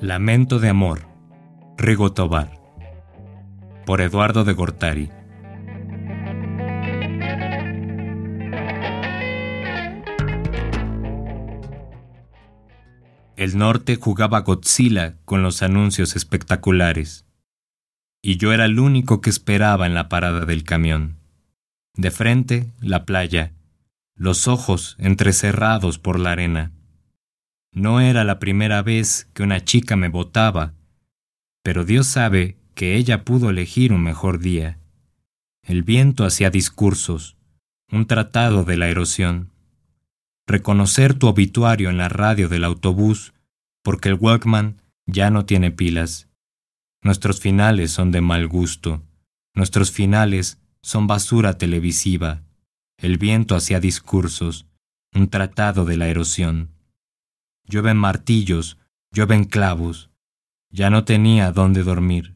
Lamento de amor, Rigo Tobar, por Eduardo de Gortari. El norte jugaba Godzilla con los anuncios espectaculares, y yo era el único que esperaba en la parada del camión. De frente, la playa, los ojos entrecerrados por la arena. No era la primera vez que una chica me votaba, pero Dios sabe que ella pudo elegir un mejor día. El viento hacía discursos, un tratado de la erosión. Reconocer tu obituario en la radio del autobús, porque el Walkman ya no tiene pilas. Nuestros finales son de mal gusto. Nuestros finales son basura televisiva. El viento hacía discursos, un tratado de la erosión llueven martillos, llueven clavos. Ya no tenía dónde dormir.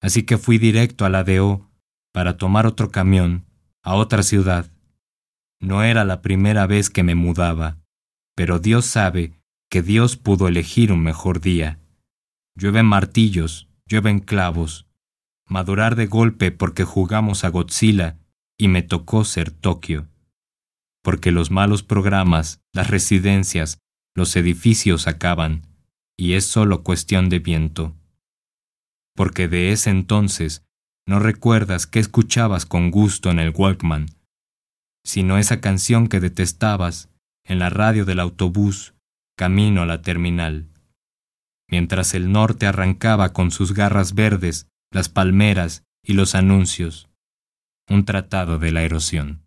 Así que fui directo a la DO para tomar otro camión a otra ciudad. No era la primera vez que me mudaba, pero Dios sabe que Dios pudo elegir un mejor día. Llueven martillos, llueven clavos. Madurar de golpe porque jugamos a Godzilla y me tocó ser Tokio. Porque los malos programas, las residencias, los edificios acaban, y es solo cuestión de viento. Porque de ese entonces no recuerdas qué escuchabas con gusto en el Walkman, sino esa canción que detestabas en la radio del autobús camino a la terminal, mientras el norte arrancaba con sus garras verdes las palmeras y los anuncios, un tratado de la erosión.